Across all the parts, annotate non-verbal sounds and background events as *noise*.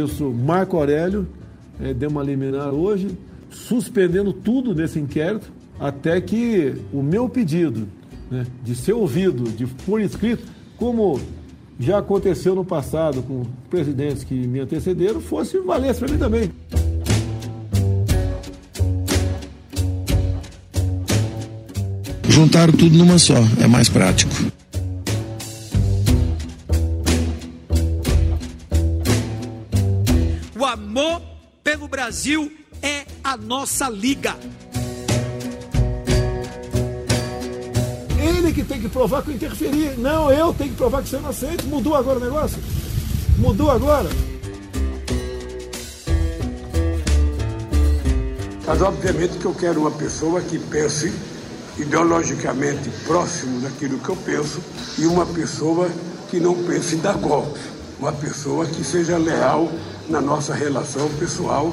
ministro Marco Aurélio é, deu uma liminar hoje, suspendendo tudo nesse inquérito, até que o meu pedido né, de ser ouvido, de por escrito, como já aconteceu no passado com presidentes que me antecederam, fosse valer para mim também. Juntaram tudo numa só, é mais prático. Pelo Brasil é a nossa liga. Ele que tem que provar que eu interferi. Não, eu tenho que provar que você é inocente. Mudou agora o negócio? Mudou agora? Mas obviamente que eu quero uma pessoa que pense ideologicamente próximo daquilo que eu penso e uma pessoa que não pense em dar golpe. Uma pessoa que seja leal na nossa relação pessoal.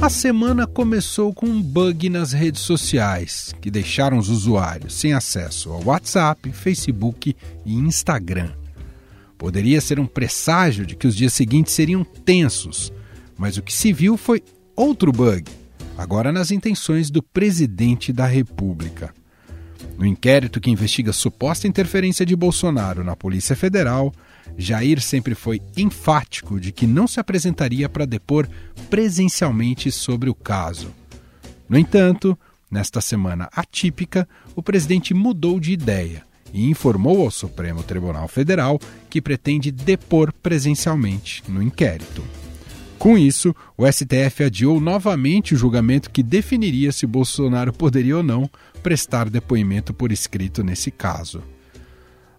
A semana começou com um bug nas redes sociais, que deixaram os usuários sem acesso ao WhatsApp, Facebook e Instagram. Poderia ser um presságio de que os dias seguintes seriam tensos, mas o que se viu foi outro bug, agora nas intenções do presidente da República. No inquérito que investiga suposta interferência de Bolsonaro na Polícia Federal, Jair sempre foi enfático de que não se apresentaria para depor presencialmente sobre o caso. No entanto, nesta semana atípica, o presidente mudou de ideia e informou ao Supremo Tribunal Federal que pretende depor presencialmente no inquérito. Com isso, o STF adiou novamente o julgamento que definiria se Bolsonaro poderia ou não prestar depoimento por escrito nesse caso.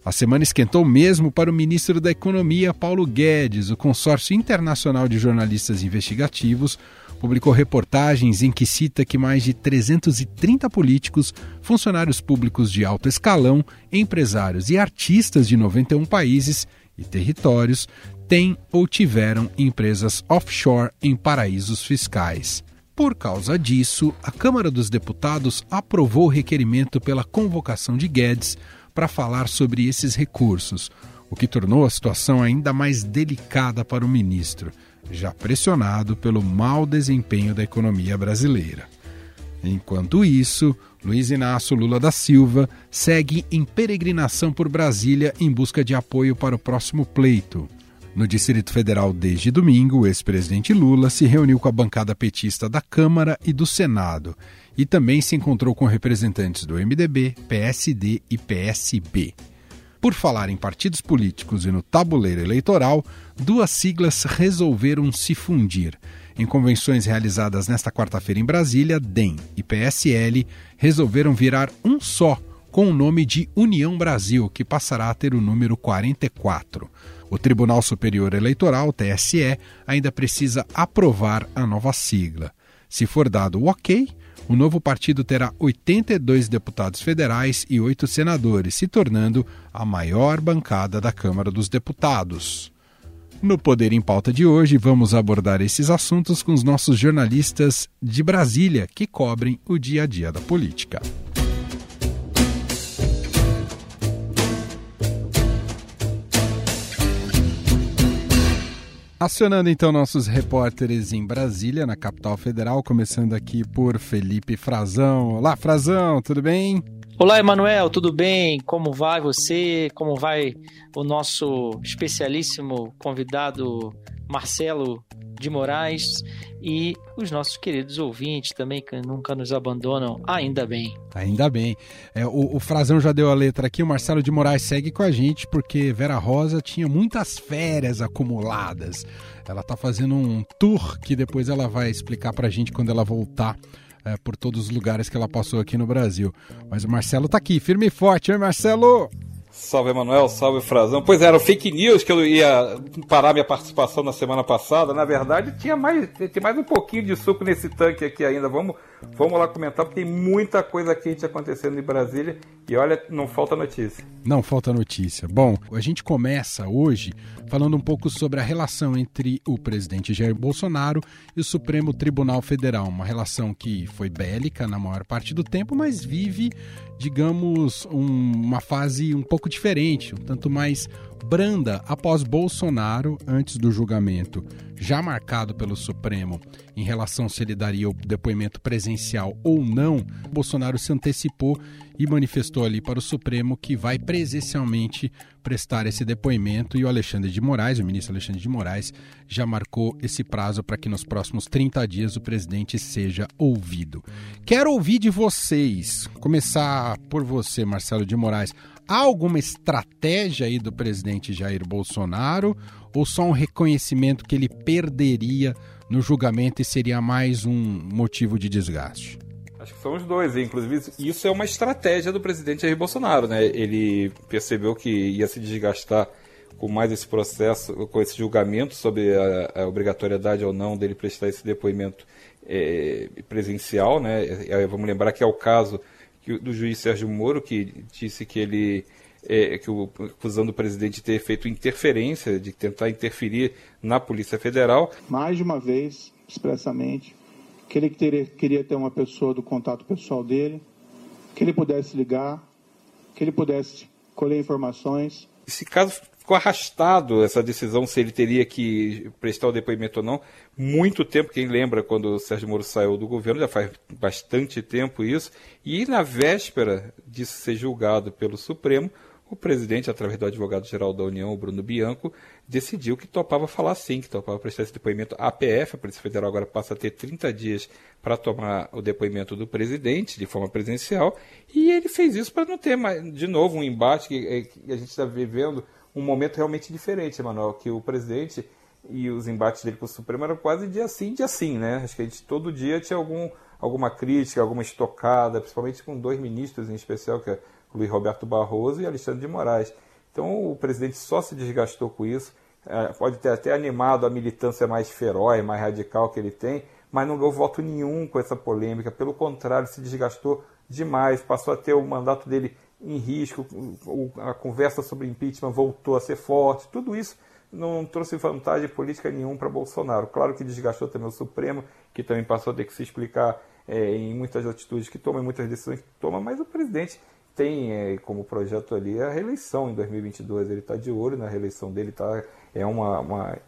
A semana esquentou mesmo para o ministro da Economia, Paulo Guedes. O consórcio internacional de jornalistas investigativos publicou reportagens em que cita que mais de 330 políticos, funcionários públicos de alto escalão, empresários e artistas de 91 países e territórios têm ou tiveram empresas offshore em paraísos fiscais. Por causa disso, a Câmara dos Deputados aprovou o requerimento pela convocação de Guedes para falar sobre esses recursos, o que tornou a situação ainda mais delicada para o ministro, já pressionado pelo mau desempenho da economia brasileira. Enquanto isso, Luiz Inácio Lula da Silva segue em peregrinação por Brasília em busca de apoio para o próximo pleito. No Distrito Federal desde domingo, o ex-presidente Lula se reuniu com a bancada petista da Câmara e do Senado e também se encontrou com representantes do MDB, PSD e PSB. Por falar em partidos políticos e no tabuleiro eleitoral, duas siglas resolveram se fundir. Em convenções realizadas nesta quarta-feira em Brasília, DEM e PSL resolveram virar um só, com o nome de União Brasil, que passará a ter o número 44. O Tribunal Superior Eleitoral, TSE, ainda precisa aprovar a nova sigla. Se for dado o ok, o novo partido terá 82 deputados federais e 8 senadores, se tornando a maior bancada da Câmara dos Deputados. No Poder em Pauta de hoje, vamos abordar esses assuntos com os nossos jornalistas de Brasília, que cobrem o dia a dia da política. Acionando então nossos repórteres em Brasília, na capital federal, começando aqui por Felipe Frazão. Olá, Frazão, tudo bem? Olá, Emanuel, tudo bem? Como vai você? Como vai o nosso especialíssimo convidado Marcelo de Moraes e os nossos queridos ouvintes também que nunca nos abandonam, ainda bem. Ainda bem. É, o, o Frazão já deu a letra aqui, o Marcelo de Moraes segue com a gente porque Vera Rosa tinha muitas férias acumuladas. Ela está fazendo um tour que depois ela vai explicar para a gente quando ela voltar. É, por todos os lugares que ela passou aqui no Brasil. Mas o Marcelo está aqui, firme e forte, hein, Marcelo? Salve, Emanuel. Salve, Frazão. Pois é, era, fake news que eu ia parar minha participação na semana passada. Na verdade, tinha mais, tinha mais um pouquinho de suco nesse tanque aqui ainda. Vamos, vamos lá comentar, porque tem muita coisa quente acontecendo em Brasília e olha, não falta notícia. Não falta notícia. Bom, a gente começa hoje falando um pouco sobre a relação entre o presidente Jair Bolsonaro e o Supremo Tribunal Federal. Uma relação que foi bélica na maior parte do tempo, mas vive, digamos, um, uma fase um pouco diferente, um tanto mais branda após Bolsonaro, antes do julgamento já marcado pelo Supremo em relação se ele daria o depoimento presencial ou não, Bolsonaro se antecipou e manifestou ali para o Supremo que vai presencialmente prestar esse depoimento e o Alexandre de Moraes, o ministro Alexandre de Moraes, já marcou esse prazo para que nos próximos 30 dias o presidente seja ouvido. Quero ouvir de vocês, começar por você, Marcelo de Moraes. Há alguma estratégia aí do presidente Jair Bolsonaro ou só um reconhecimento que ele perderia no julgamento e seria mais um motivo de desgaste? Acho que são os dois, inclusive isso é uma estratégia do presidente Jair Bolsonaro, né? Ele percebeu que ia se desgastar com mais esse processo, com esse julgamento sobre a, a obrigatoriedade ou não dele prestar esse depoimento é, presencial, né? É, vamos lembrar que é o caso do juiz Sérgio Moro, que disse que ele é, que o, acusando o presidente de ter feito interferência, de tentar interferir na Polícia Federal. Mais de uma vez, expressamente, que ele teria, queria ter uma pessoa do contato pessoal dele, que ele pudesse ligar, que ele pudesse colher informações. Esse caso ficou arrastado essa decisão se ele teria que prestar o depoimento ou não. Muito tempo, quem lembra quando o Sérgio Moro saiu do governo, já faz bastante tempo isso. E na véspera de ser julgado pelo Supremo, o presidente, através do advogado-geral da União, Bruno Bianco, decidiu que topava falar sim, que topava prestar esse depoimento. A APF, a Polícia Federal, agora passa a ter 30 dias para tomar o depoimento do presidente de forma presencial, e ele fez isso para não ter, mais, de novo, um embate que, é, que a gente está vivendo um momento realmente diferente, Emanuel, que o presidente e os embates dele com o Supremo eram quase dia sim, dia sim, né? Acho que a gente todo dia tinha algum, alguma crítica, alguma estocada, principalmente com dois ministros em especial, que é Luiz Roberto Barroso e Alexandre de Moraes. Então o presidente só se desgastou com isso, é, pode ter até animado a militância mais feroz, mais radical que ele tem, mas não deu voto nenhum com essa polêmica, pelo contrário, se desgastou demais, passou a ter o mandato dele em risco, a conversa sobre impeachment voltou a ser forte, tudo isso não trouxe vantagem política nenhuma para Bolsonaro. Claro que desgastou também o Supremo, que também passou a ter que se explicar é, em muitas atitudes que toma, em muitas decisões que toma, mas o presidente tem é, como projeto ali a reeleição em 2022. Ele está de olho na reeleição dele, tá, é uma, uma,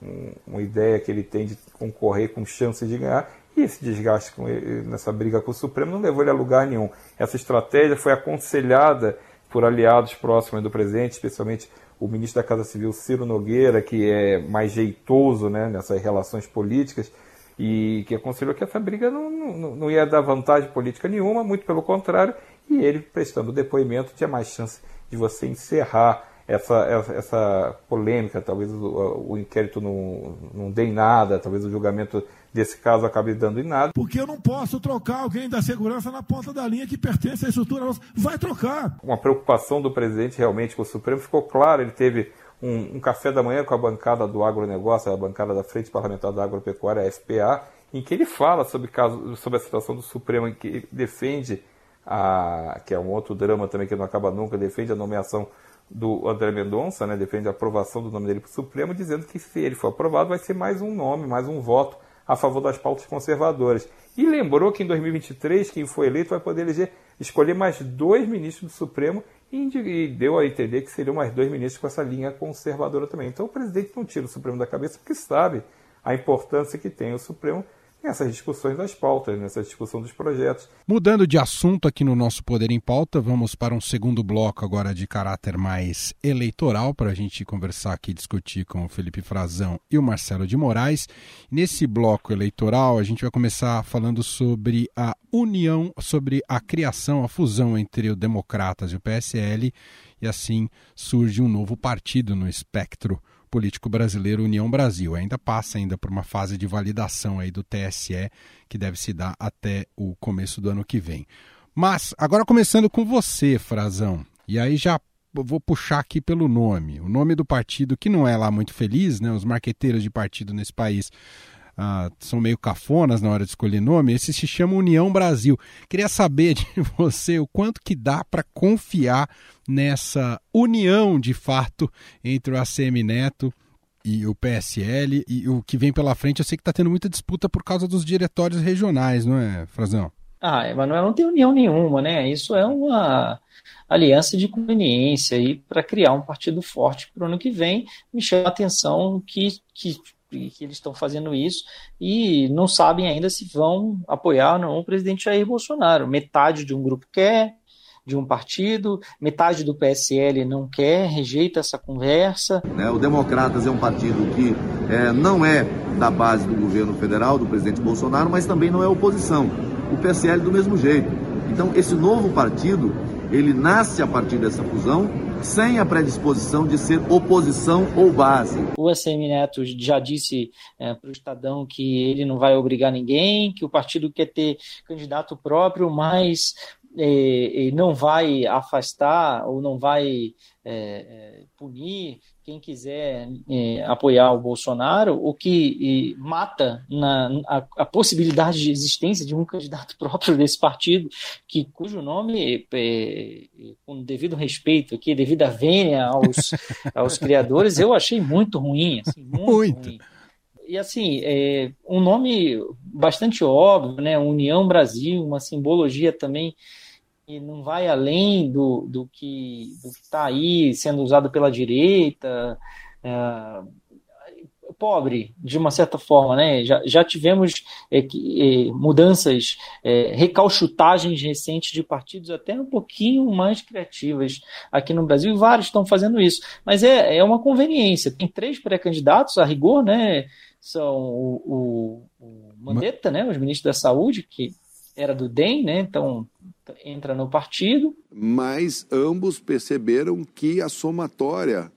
uma ideia que ele tem de concorrer com chance de ganhar. E esse desgaste com ele, nessa briga com o Supremo não levou ele a lugar nenhum. Essa estratégia foi aconselhada por aliados próximos do presidente, especialmente o ministro da Casa Civil, Ciro Nogueira, que é mais jeitoso né, nessas relações políticas, e que aconselhou que essa briga não, não, não ia dar vantagem política nenhuma, muito pelo contrário, e ele, prestando depoimento, tinha mais chance de você encerrar essa, essa, polêmica. Talvez o, o, inquérito não, não dê em nada, talvez o julgamento desse caso acabe dando em nada. Porque eu não posso trocar alguém da segurança na ponta da linha que pertence à estrutura nossa. Vai trocar. Uma preocupação do presidente realmente com o Supremo ficou claro. Ele teve um, um café da manhã com a bancada do agronegócio, a bancada da Frente Parlamentar da Agropecuária, a FPA, em que ele fala sobre, caso, sobre a situação do Supremo, em que defende a, que é um outro drama também que não acaba nunca, defende a nomeação do André Mendonça, né, defende a aprovação do nome dele para o Supremo, dizendo que se ele for aprovado vai ser mais um nome, mais um voto a favor das pautas conservadoras. E lembrou que em 2023 quem foi eleito vai poder eleger, escolher mais dois ministros do Supremo e deu a entender que seriam mais dois ministros com essa linha conservadora também. Então o presidente não tira o Supremo da cabeça porque sabe a importância que tem o Supremo nessas discussões das pautas, nessa discussão dos projetos. Mudando de assunto aqui no nosso Poder em Pauta, vamos para um segundo bloco agora de caráter mais eleitoral para a gente conversar aqui, discutir com o Felipe Frazão e o Marcelo de Moraes. Nesse bloco eleitoral, a gente vai começar falando sobre a união, sobre a criação, a fusão entre o Democratas e o PSL, e assim surge um novo partido no espectro político brasileiro União Brasil. Ainda passa ainda por uma fase de validação aí do TSE que deve se dar até o começo do ano que vem. Mas agora começando com você, Frazão. E aí já vou puxar aqui pelo nome. O nome do partido que não é lá muito feliz, né? Os marqueteiros de partido nesse país ah, são meio cafonas na hora de escolher nome, esse se chama União Brasil. Queria saber *laughs* de você o quanto que dá para confiar nessa união de fato entre o ACM Neto e o PSL e o que vem pela frente. Eu sei que está tendo muita disputa por causa dos diretórios regionais, não é, Frazão? Ah, Emanuel, não tem união nenhuma, né? Isso é uma aliança de conveniência aí para criar um partido forte para o ano que vem. Me chama a atenção que, que, que eles estão fazendo isso e não sabem ainda se vão apoiar ou não o presidente Jair Bolsonaro. Metade de um grupo quer, de um partido, metade do PSL não quer, rejeita essa conversa. É, o Democratas é um partido que é, não é da base do governo federal, do presidente Bolsonaro, mas também não é oposição. O PSL do mesmo jeito. Então, esse novo partido, ele nasce a partir dessa fusão, sem a predisposição de ser oposição ou base. O ACM Neto já disse é, para o Estadão que ele não vai obrigar ninguém, que o partido quer ter candidato próprio, mas e, e não vai afastar ou não vai é, é, punir quem quiser é, apoiar o Bolsonaro, o que mata na, a, a, possibilidade de existência de um candidato *laughs* próprio desse partido, que, cujo nome, é, com devido respeito aqui, devido à vênia aos, *laughs* aos criadores, eu achei muito ruim. Assim, muito, muito. Ruim e assim, é um nome bastante óbvio, né? União Brasil, uma simbologia também e não vai além do, do que está aí sendo usado pela direita. É, pobre, de uma certa forma, né? Já, já tivemos é, é, mudanças, é, recalchutagens recentes de partidos até um pouquinho mais criativas aqui no Brasil, e vários estão fazendo isso. Mas é, é uma conveniência. Tem três pré-candidatos, a rigor, né? São o, o, o Mandetta, né? Os ministros da Saúde, que era do DEM, né? Então entra no partido. Mas ambos perceberam que a somatória,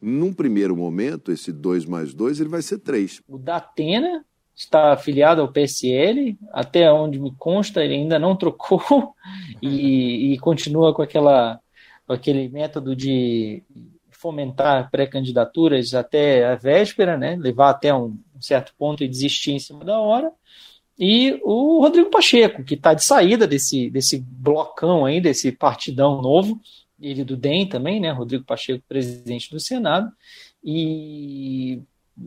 num primeiro momento, esse 2 mais 2, ele vai ser 3. O Datena está afiliado ao PSL, até onde me consta, ele ainda não trocou *laughs* e, e continua com, aquela, com aquele método de fomentar pré-candidaturas até a véspera, né? levar até um certo ponto e desistir em cima da hora e o Rodrigo Pacheco, que está de saída desse, desse blocão aí, desse partidão novo, ele do DEM também, né? Rodrigo Pacheco, presidente do Senado, e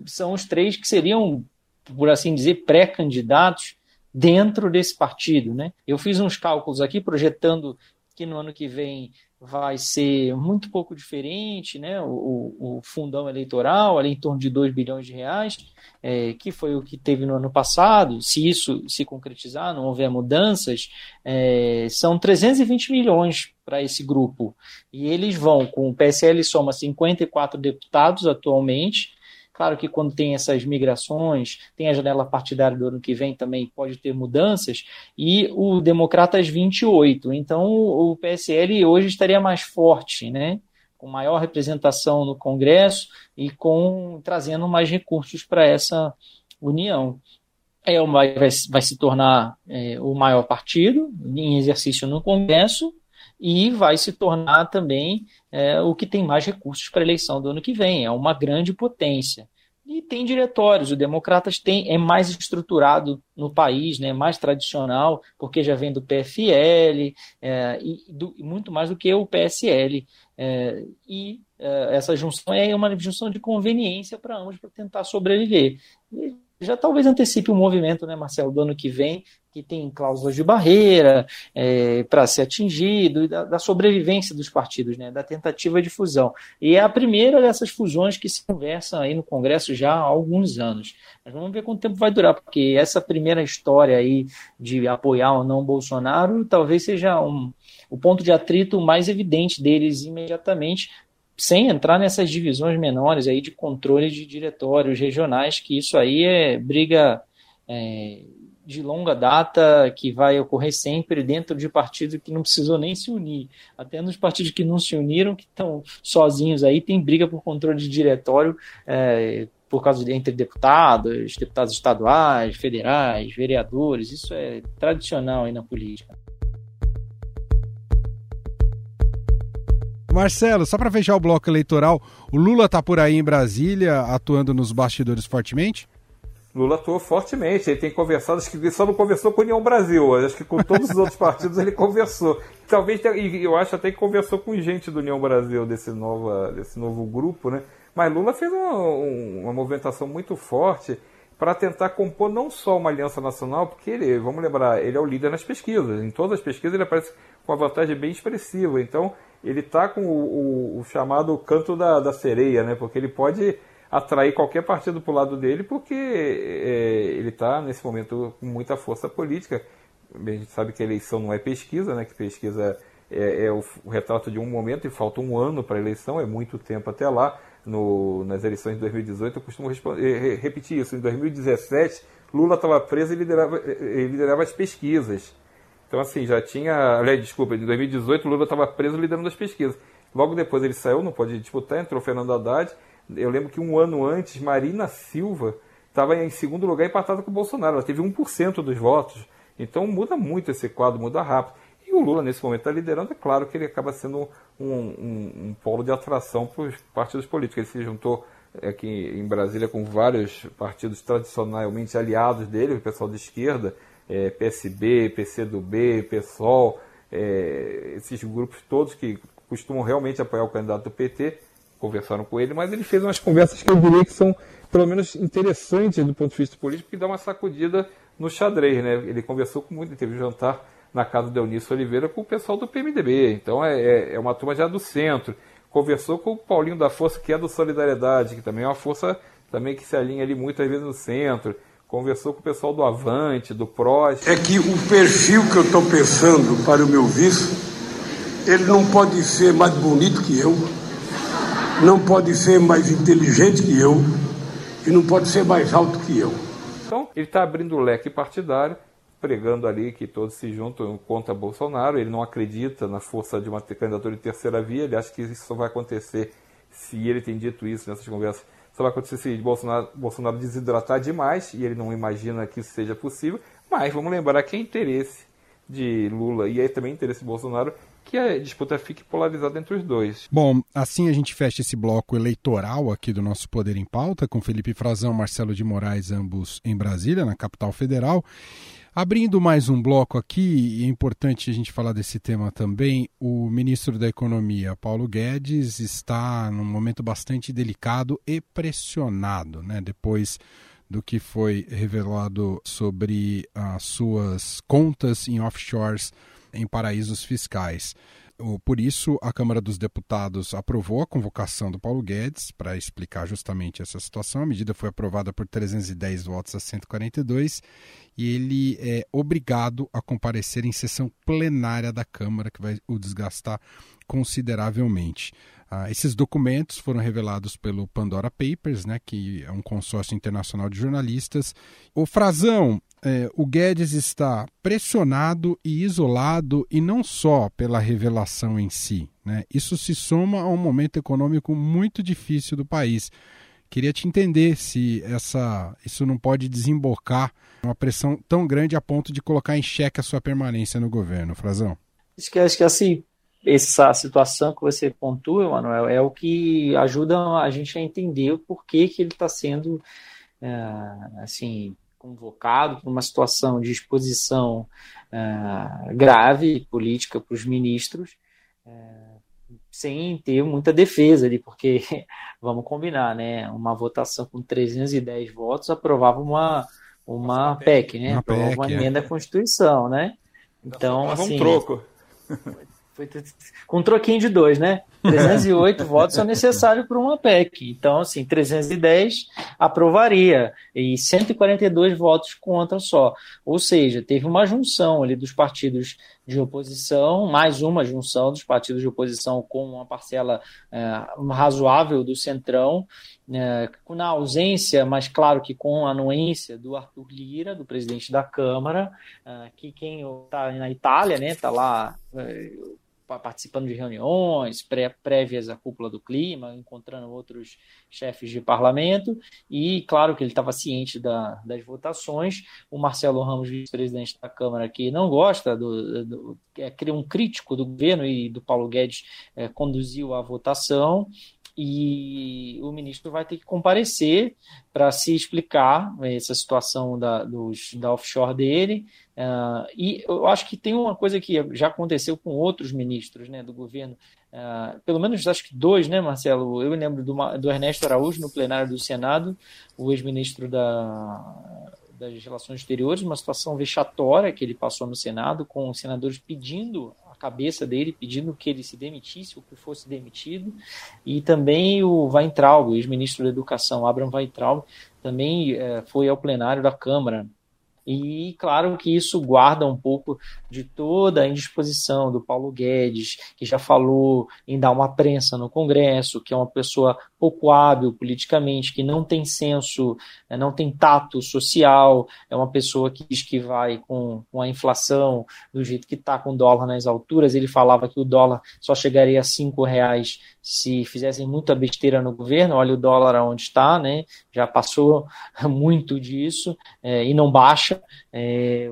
são os três que seriam, por assim dizer, pré-candidatos dentro desse partido, né? Eu fiz uns cálculos aqui projetando que no ano que vem vai ser muito pouco diferente, né? O, o fundão eleitoral, ali em torno de 2 bilhões de reais, é, que foi o que teve no ano passado. Se isso se concretizar, não houver mudanças, é, são 320 milhões para esse grupo. E eles vão, com o PSL soma 54 deputados atualmente, Claro que quando tem essas migrações, tem a janela partidária do ano que vem também, pode ter mudanças, e o Democratas 28. Então o PSL hoje estaria mais forte, né? com maior representação no Congresso e com trazendo mais recursos para essa união. É, vai, vai, vai se tornar é, o maior partido em exercício no Congresso e vai se tornar também é, o que tem mais recursos para a eleição do ano que vem. É uma grande potência. E tem diretórios. O Democratas tem, é mais estruturado no país, né, mais tradicional, porque já vem do PFL é, e, do, muito mais do que o PSL. É, e é, essa junção é uma junção de conveniência para ambos para tentar sobreviver. E, já talvez antecipe o movimento, né, Marcelo, do ano que vem, que tem cláusulas de barreira é, para ser atingido, da, da, sobrevivência dos partidos, né, da tentativa de fusão. E é a primeira dessas fusões que se conversam aí no Congresso já há alguns anos. Mas vamos ver quanto tempo vai durar, porque essa primeira história aí de apoiar ou não Bolsonaro talvez seja um, o ponto de atrito mais evidente deles imediatamente, sem entrar nessas divisões menores aí de controle de diretórios regionais, que isso aí é briga é, de longa data que vai ocorrer sempre dentro de partidos que não precisou nem se unir. Até nos partidos que não se uniram, que estão sozinhos aí, tem briga por controle de diretório é, por causa de entre deputados, deputados estaduais, federais, vereadores. Isso é tradicional aí na política. Marcelo, só para fechar o bloco eleitoral, o Lula está por aí em Brasília atuando nos bastidores fortemente? Lula atuou fortemente, ele tem conversado, acho que ele só não conversou com a União Brasil, acho que com todos os outros partidos ele conversou. Talvez, e eu acho até que conversou com gente do União Brasil, desse, desse novo grupo, né? Mas Lula fez uma, uma movimentação muito forte para tentar compor não só uma aliança nacional, porque ele, vamos lembrar, ele é o líder nas pesquisas. Em todas as pesquisas ele aparece com uma vantagem bem expressiva. Então ele está com o, o, o, chamado canto da, da sereia, né? Porque ele pode atrair qualquer partido para o lado dele, porque é, ele está, nesse momento, com muita força política. A gente sabe que a eleição não é pesquisa, né? que pesquisa é, é o, o, retrato de um momento e falta um ano para a eleição, é muito tempo até lá. No, nas eleições de 2018, eu costumo responder, repetir isso. Em 2017, Lula estava preso e liderava, e liderava as pesquisas. Então, assim, já tinha. Aliás, desculpa, em 2018, Lula estava preso liderando as pesquisas. Logo depois ele saiu, não pode disputar, entrou Fernando Haddad eu lembro que um ano antes, Marina Silva estava em segundo lugar empatada com o Bolsonaro. Ela teve 1% dos votos. Então muda muito esse quadro, muda rápido. E o Lula, nesse momento, está liderando. É claro que ele acaba sendo um, um, um polo de atração para os partidos políticos. Ele se juntou aqui em Brasília com vários partidos tradicionalmente aliados dele, o pessoal de esquerda, é, PSB, PCdoB, PSOL, é, esses grupos todos que costumam realmente apoiar o candidato do PT conversaram com ele, mas ele fez umas conversas que eu diria que são, pelo menos, interessantes do ponto de vista político, que dá uma sacudida no xadrez, né? Ele conversou com muito, teve um jantar na casa do Eunício Oliveira com o pessoal do PMDB, então é, é, é uma turma já do centro. Conversou com o Paulinho da Força, que é do Solidariedade, que também é uma força também que se alinha ali muitas vezes no centro. Conversou com o pessoal do Avante, do PROS. É que o perfil que eu estou pensando para o meu vice, ele não pode ser mais bonito que eu, não pode ser mais inteligente que eu e não pode ser mais alto que eu. Então, ele está abrindo o leque partidário, pregando ali que todos se juntam contra Bolsonaro. Ele não acredita na força de uma candidatura de terceira via. Ele acha que isso só vai acontecer se ele tem dito isso nessas conversas. Só vai acontecer se Bolsonaro, Bolsonaro desidratar demais e ele não imagina que isso seja possível. Mas vamos lembrar que é interesse de Lula e é também interesse de Bolsonaro que a disputa fique polarizada entre os dois. Bom, assim a gente fecha esse bloco eleitoral aqui do nosso Poder em Pauta, com Felipe Frazão, Marcelo de Moraes, ambos em Brasília, na capital federal. Abrindo mais um bloco aqui, é importante a gente falar desse tema também. O ministro da Economia, Paulo Guedes, está num momento bastante delicado e pressionado, né? Depois do que foi revelado sobre as suas contas em offshores em paraísos fiscais. Por isso, a Câmara dos Deputados aprovou a convocação do Paulo Guedes para explicar justamente essa situação. A medida foi aprovada por 310 votos a 142 e ele é obrigado a comparecer em sessão plenária da Câmara, que vai o desgastar consideravelmente. Ah, esses documentos foram revelados pelo Pandora Papers, né, que é um consórcio internacional de jornalistas. O Frazão, é, o Guedes está pressionado e isolado, e não só pela revelação em si. Né? Isso se soma a um momento econômico muito difícil do país. Queria te entender se essa, isso não pode desembocar uma pressão tão grande a ponto de colocar em xeque a sua permanência no governo, Frazão. Acho que, acho que assim, essa situação que você pontua, Manuel, é o que ajuda a gente a entender o porquê que ele está sendo é, assim convocado para uma situação de exposição é, grave política para os ministros, é, sem ter muita defesa ali, porque *laughs* vamos combinar, né? Uma votação com 310 votos aprovava uma uma PEC, né? Uma aprovava PEC, uma emenda à Constituição, né? Então, assim, um troco. Com um troquinho de dois, né? *laughs* 308 votos são necessários para uma PEC. Então, assim, 310 aprovaria e 142 votos contra só. Ou seja, teve uma junção ali dos partidos de oposição, mais uma junção dos partidos de oposição com uma parcela é, razoável do Centrão, é, na ausência, mas claro que com a anuência do Arthur Lira, do presidente da Câmara, é, que quem está na Itália, né, está lá é, participando de reuniões pré, prévias à cúpula do clima, encontrando outros chefes de parlamento, e claro que ele estava ciente da, das votações. O Marcelo Ramos, vice-presidente da Câmara, que não gosta do, do é um crítico do governo e do Paulo Guedes é, conduziu a votação e o ministro vai ter que comparecer para se explicar essa situação da, dos, da offshore dele. Uh, e eu acho que tem uma coisa que já aconteceu com outros ministros né, do governo, uh, pelo menos acho que dois, né, Marcelo? Eu lembro do, do Ernesto Araújo no plenário do Senado, o ex-ministro da, das Relações Exteriores, uma situação vexatória que ele passou no Senado, com os senadores pedindo cabeça dele, pedindo que ele se demitisse ou que fosse demitido. E também o Weintraub, o ex-ministro da Educação, Abraham Weintraub, também é, foi ao plenário da Câmara e claro que isso guarda um pouco de toda a indisposição do Paulo Guedes, que já falou em dar uma prensa no Congresso, que é uma pessoa pouco hábil politicamente, que não tem senso, né, não tem tato social, é uma pessoa que diz que vai com, com a inflação do jeito que está com o dólar nas alturas. Ele falava que o dólar só chegaria a cinco reais se fizessem muita besteira no governo. Olha o dólar aonde está, né? Já passou *laughs* muito disso é, e não baixa. É,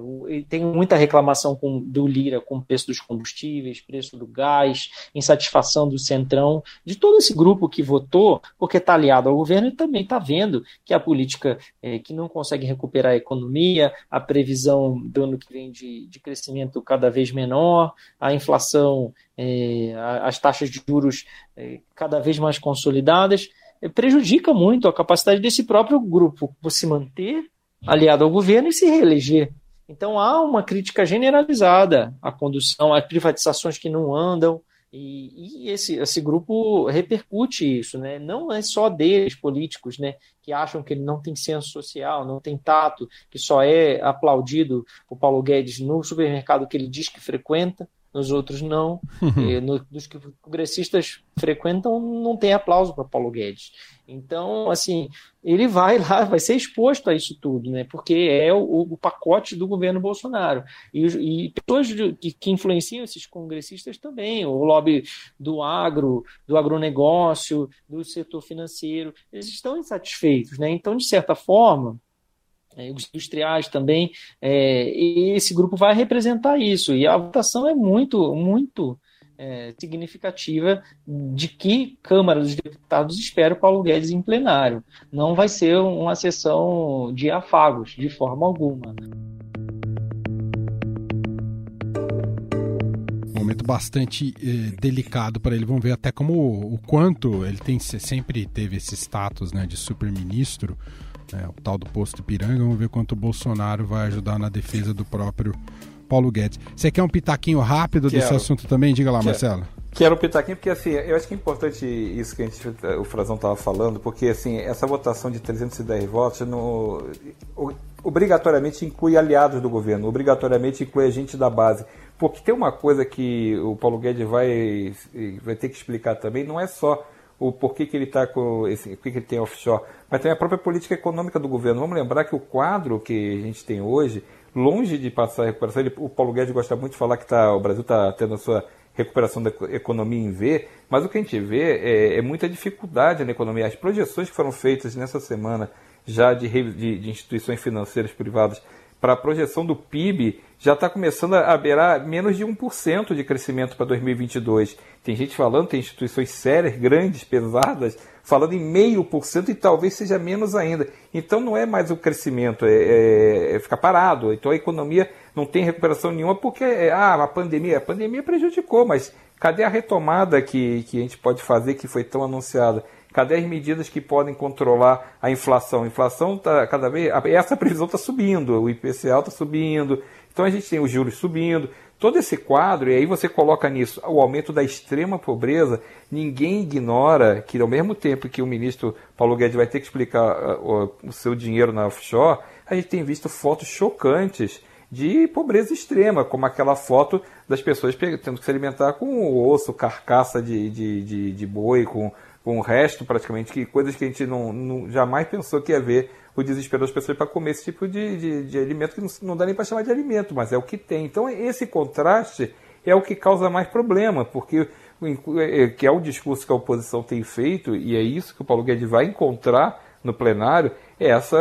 tem muita reclamação com, do Lira com o preço dos combustíveis, preço do gás, insatisfação do Centrão, de todo esse grupo que votou, porque está aliado ao governo e também está vendo que a política é, que não consegue recuperar a economia, a previsão do ano que vem de, de crescimento cada vez menor, a inflação, é, as taxas de juros é, cada vez mais consolidadas, é, prejudica muito a capacidade desse próprio grupo se manter aliado ao governo e se reeleger. Então há uma crítica generalizada à condução, às privatizações que não andam, e, e, esse, esse grupo repercute isso, né? Não é só deles, políticos, né? Que acham que ele não tem senso social, não tem tato, que só é aplaudido o Paulo Guedes no supermercado que ele diz que frequenta, nos outros não. Uhum. No, dos que congressistas frequentam, não tem aplauso para Paulo Guedes. Então, assim, ele vai lá, vai ser exposto a isso tudo, né? Porque é o, o pacote do governo Bolsonaro. E, e pessoas que, que, influenciam esses congressistas também, o lobby do agro, do agronegócio, do setor financeiro, eles estão insatisfeitos, né? Então, de certa forma, é, os industriais também, é, esse grupo vai representar isso. E a votação é muito, muito é, significativa de que Câmara dos Deputados espera o Paulo Guedes em plenário. Não vai ser uma sessão de afagos, de forma alguma. Né? momento bastante eh, delicado para ele. Vamos ver até como o quanto ele tem sempre teve esse status né, de super-ministro é, o tal do posto Ipiranga. Vamos ver quanto o Bolsonaro vai ajudar na defesa do próprio Paulo Guedes. Você quer um pitaquinho rápido Quero. desse assunto também? Diga lá, Quero. Marcelo. Quero um pitaquinho, porque assim, eu acho que é importante isso que gente, o Frazão estava falando, porque assim, essa votação de 310 votos no, obrigatoriamente inclui aliados do governo, obrigatoriamente inclui a gente da base. Porque tem uma coisa que o Paulo Guedes vai, vai ter que explicar também, não é só o porquê que ele está com esse, o que ele tem offshore, mas também a própria política econômica do governo. Vamos lembrar que o quadro que a gente tem hoje, longe de passar a recuperação, ele, o Paulo Guedes gosta muito de falar que tá, o Brasil está tendo a sua recuperação da economia em V, mas o que a gente vê é, é, muita dificuldade na economia. As projeções que foram feitas nessa semana já de, de, de instituições financeiras privadas para a projeção do PIB já está começando a beirar menos de 1% de crescimento para 2022. Tem gente falando, tem instituições sérias, grandes, pesadas, falando em meio por cento e talvez seja menos ainda. Então não é mais o crescimento, é, é, é ficar parado. Então a economia não tem recuperação nenhuma porque é, ah, a pandemia, a pandemia prejudicou, mas cadê a retomada que, que a gente pode fazer que foi tão anunciada? Cadê as medidas que podem controlar a inflação? A inflação está cada vez. Essa previsão está subindo, o IPCA está subindo, então a gente tem os juros subindo, todo esse quadro, e aí você coloca nisso o aumento da extrema pobreza, ninguém ignora que ao mesmo tempo que o ministro Paulo Guedes vai ter que explicar uh, o, seu dinheiro na offshore, a gente tem visto fotos chocantes de pobreza extrema, como aquela foto das pessoas tendo que se alimentar com osso, carcaça de, de, de, de boi, com com o resto, praticamente, que coisas que a gente não, não jamais pensou que ia ver o desespero das pessoas para comer esse tipo de, de, de alimento que não, não, dá nem para chamar de alimento, mas é o que tem. Então, esse contraste é o que causa mais problema, porque é, que é o discurso que a oposição tem feito, e é isso que o Paulo Guedes vai encontrar no plenário, é essa,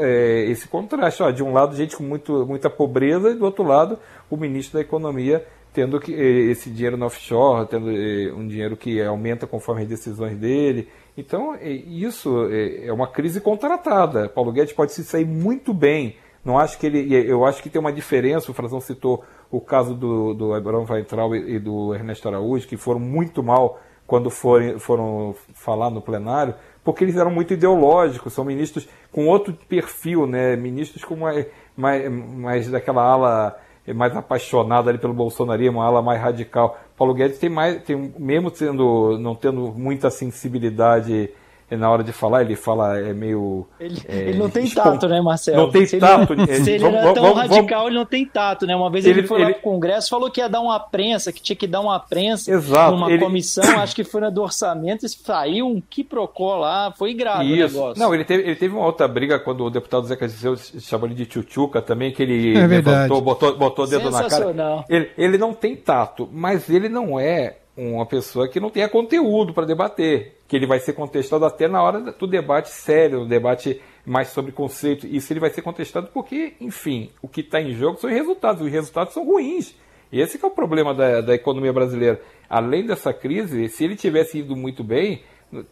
é, esse contraste. Ó, de um lado, gente com muito, muita pobreza, e do outro lado, o ministro da Economia tendo que, esse dinheiro no offshore, tendo um dinheiro que aumenta conforme as decisões dele. Então, isso é uma crise contratada. Paulo Guedes pode se sair muito bem. Não acho que ele. Eu acho que tem uma diferença. O Frazão citou o caso do, do Abraham Weintraub e do Ernesto Araújo, que foram muito mal quando foram, foram falar no plenário, porque eles eram muito ideológicos, são ministros com outro perfil, né? ministros com mais, mais, mais daquela ala mais apaixonada ali pelo bolsonarismo, uma ala mais radical. Paulo Guedes tem mais, tem, mesmo sendo, não tendo muita sensibilidade na hora de falar, ele fala é meio. Ele, é, ele não tem tato, né, Marcelo? Não tem se tato. *laughs* Ele, se ele era tão vamos, radical, vamos, ele não tem tato, né? Uma vez ele, ele foi ele, lá pro Congresso falou que ia dar uma prensa, que tinha que dar uma prensa exato, numa ele, comissão, *coughs* acho que foi na do orçamento, e saiu um quiprocó lá, foi grave Isso. o negócio. Não, ele teve, ele teve uma outra briga quando o deputado Zeca Disseu chamou ele de tchutchuca também, que ele é levantou, botou, botou o dedo na cara. Ele, ele não tem tato, mas ele não é uma pessoa que não tenha conteúdo para debater, que ele vai ser contestado até na hora do debate sério, o debate mais sobre conceito. Isso ele vai ser contestado porque, enfim, o que está em jogo são os resultados, os resultados são ruins. Esse é o problema da, da economia brasileira. Além dessa crise, se ele tivesse ido muito bem,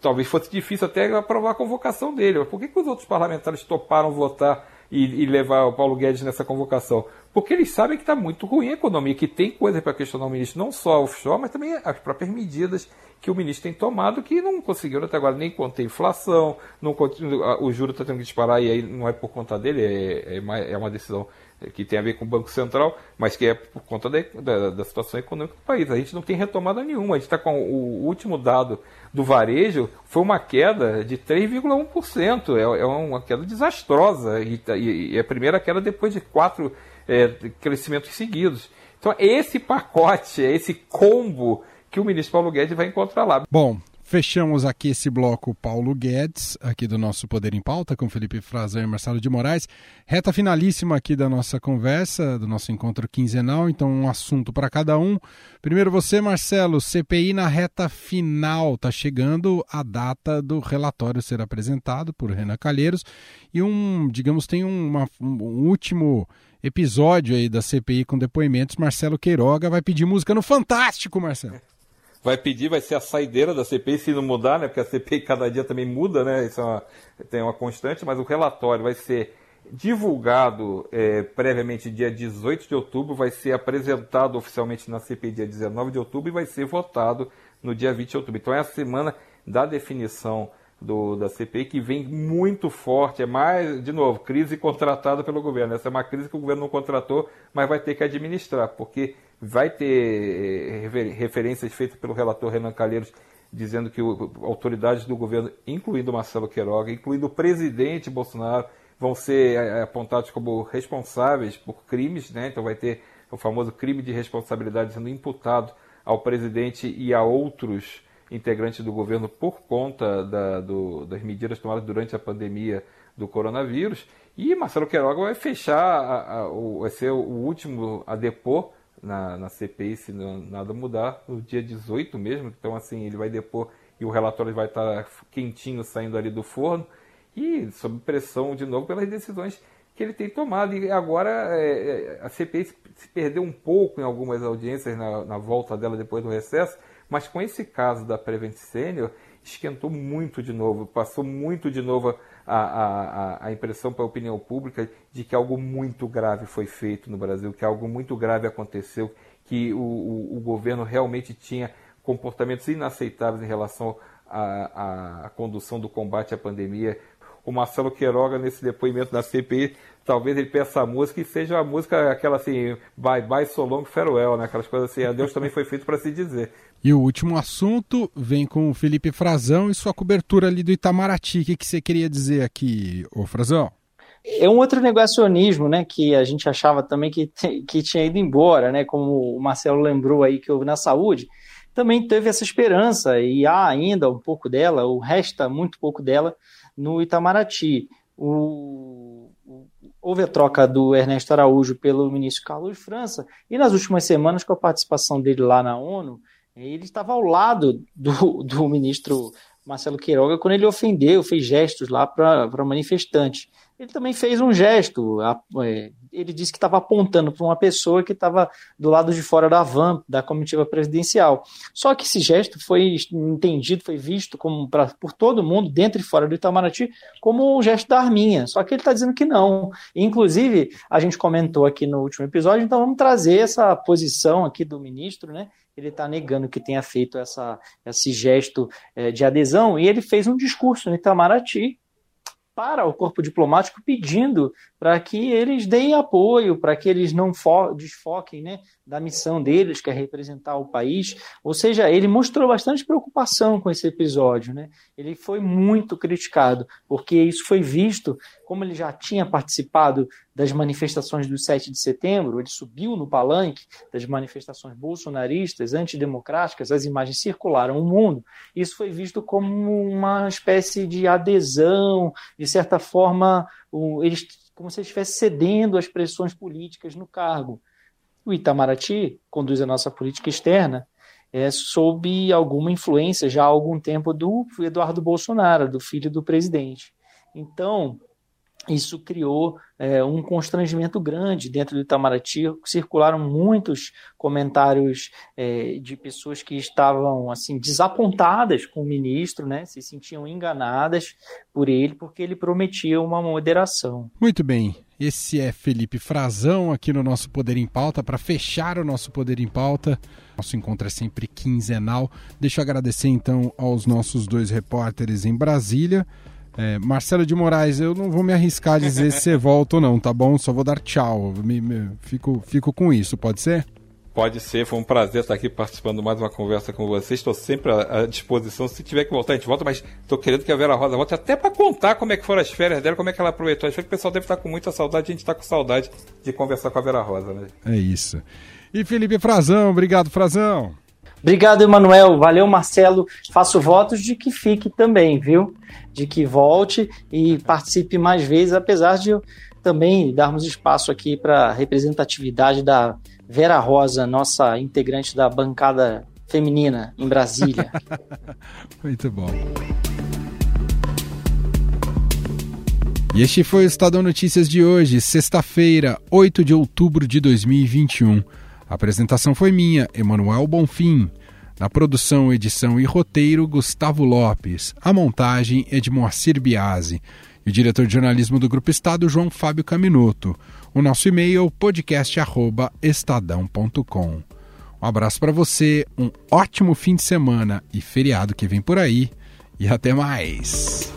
talvez fosse difícil até aprovar a convocação dele. Mas por que, que os outros parlamentares toparam votar e, e, levar o Paulo Guedes nessa convocação? Porque eles sabem que está muito ruim a economia, que tem coisa para questionar o ministro, não só offshore, mas também as próprias medidas que o ministro tem tomado, que não conseguiram até agora nem conter inflação, não, o juro está tendo que disparar e aí não é por conta dele, é, é, é uma decisão que tem a ver com o Banco Central, mas que é por conta da, da, da situação econômica do país. A gente não tem retomada nenhuma. A gente está com o último dado do varejo, foi uma queda de 3,1%. É, é uma queda desastrosa e, e, é a primeira queda depois de quatro é, crescimentos seguidos. Então, é esse pacote, é esse combo que o ministro Paulo Guedes vai encontrar lá. Bom, Fechamos aqui esse bloco Paulo Guedes, aqui do nosso Poder em Pauta, com Felipe Frazão e Marcelo de Moraes. Reta finalíssima aqui da nossa conversa, do nosso encontro quinzenal, então um assunto para cada um. Primeiro você, Marcelo, CPI na reta final. Está chegando a data do relatório ser apresentado por Renan Calheiros e um, digamos, tem uma, um último episódio aí da CPI com depoimentos. Marcelo Queiroga vai pedir música no Fantástico, Marcelo vai pedir, vai ser a saideira da CPI, se não mudar, né? Porque a CPI cada dia também muda, né? Isso é uma, tem uma constante, mas o relatório vai ser divulgado é, previamente dia 18 de outubro, vai ser apresentado oficialmente na CPI dia 19 de outubro e vai ser votado no dia 20 de outubro. Então é a semana da definição do, da CPI que vem muito forte. É mais, de novo, crise contratada pelo governo. Essa é uma crise que o governo não contratou, mas vai ter que administrar, porque vai ter eh, referências feitas pelo relator Renan Calheiros dizendo que autoridades do governo, incluindo Marcelo Queiroga, incluindo o presidente Bolsonaro, vão ser eh, apontados como responsáveis por crimes, né? Então vai ter o famoso crime de responsabilidade sendo imputado ao presidente e a outros integrantes do governo por conta da, do, das medidas tomadas durante a pandemia do coronavírus. E Marcelo Queiroga vai fechar, a, a, o, vai ser o último a depor na, na CPI, se não, nada mudar, no dia 18 mesmo. Então, assim, ele vai depor e o relatório vai estar quentinho saindo ali do forno e sob pressão de novo pelas decisões que ele tem tomado. E agora é, é a CPI se perdeu um pouco em algumas audiências na, na, volta dela depois do recesso, mas com esse caso da Prevent Senior, esquentou muito de novo, passou muito de novo a, a, a impressão para a opinião pública de que algo muito grave foi feito no Brasil, que algo muito grave aconteceu, que o, o, o governo realmente tinha comportamentos inaceitáveis em relação à, condução do combate à pandemia. O Marcelo Queiroga, nesse depoimento da CPI, talvez ele peça a música e seja a música aquela assim, bye bye so long farewell, né? aquelas coisas assim, adeus também foi feito para se dizer. E o último assunto vem com o Felipe Frazão e sua cobertura ali do Itamaraty. O que, você queria dizer aqui, ô Frazão? É um outro negacionismo, né, que a gente achava também que, que tinha ido embora, né, como o Marcelo lembrou aí que houve na saúde, também teve essa esperança e há ainda um pouco dela, ou resta muito pouco dela no Itamaraty. O, houve a troca do Ernesto Araújo pelo ministro Carlos França e nas últimas semanas com a participação dele lá na ONU, ele estava ao lado do, do ministro Marcelo Queiroga quando ele ofendeu, fez gestos lá para manifestantes. ele também fez um gesto. É, ele disse que estava apontando para uma pessoa que estava do lado de fora da van, da comitiva presidencial. Só que esse gesto foi entendido, foi visto como pra, por todo mundo, dentro e fora do Itamaraty, como um gesto da arminha. Só que ele está dizendo que não. Inclusive, a gente comentou aqui no último episódio, então vamos trazer essa posição aqui do ministro, né? Ele está negando que tenha feito essa, esse gesto é, de adesão, e ele fez um discurso no Itamaraty, para o corpo diplomático pedindo para que eles deem apoio, para que eles não desfoquem né, da missão deles, que é representar o país. Ou seja, ele mostrou bastante preocupação com esse episódio. Né? Ele foi muito criticado, porque isso foi visto, como ele já tinha participado das manifestações do 7 de setembro, ele subiu no palanque das manifestações bolsonaristas, antidemocráticas, as imagens circularam o mundo. Isso foi visto como uma espécie de adesão, de certa forma, eles como se estivesse cedendo às pressões políticas no cargo. O Itamaraty conduz a nossa política externa é, sob alguma influência já há algum tempo do Eduardo Bolsonaro, do filho do presidente. Então, isso criou é, um constrangimento grande dentro do Itamaraty. Circularam muitos comentários é, de pessoas que estavam assim desapontadas com o ministro, né? se sentiam enganadas por ele, porque ele prometia uma moderação. Muito bem. Esse é Felipe Frazão aqui no nosso Poder em Pauta. Para fechar o nosso Poder em Pauta, nosso encontro é sempre quinzenal. Deixa eu agradecer então aos nossos dois repórteres em Brasília. É, Marcelo de Moraes, eu não vou me arriscar a dizer se você volta ou não, tá bom? Só vou dar tchau. Me, me, fico, fico com isso, pode ser? Pode ser, foi um prazer estar aqui participando de mais uma conversa com vocês. Estou sempre à disposição. Se tiver que voltar, a gente volta, mas estou querendo que a Vera Rosa volte até para contar como é que foram as férias dela, como é que ela aproveitou. Acho que o pessoal deve estar com muita saudade, a gente está com saudade de conversar com a Vera Rosa, né? É isso. E Felipe Frazão, obrigado, Frazão. Obrigado, Emanuel. Valeu, Marcelo. Faço votos de que fique também, viu? De que volte e participe mais vezes, apesar de também darmos espaço aqui para a representatividade da Vera Rosa, nossa integrante da bancada feminina em Brasília. *laughs* Muito bom. E este foi o Estadão Notícias de hoje, sexta-feira, 8 de outubro de 2021. A apresentação foi minha, Emanuel Bonfim. Na produção, edição e roteiro, Gustavo Lopes. A montagem é de Moacir Biasi. E o diretor de jornalismo do Grupo Estado, João Fábio Caminoto. O nosso e-mail, podcast.estadão.com. Um abraço para você, um ótimo fim de semana e feriado que vem por aí. E até mais.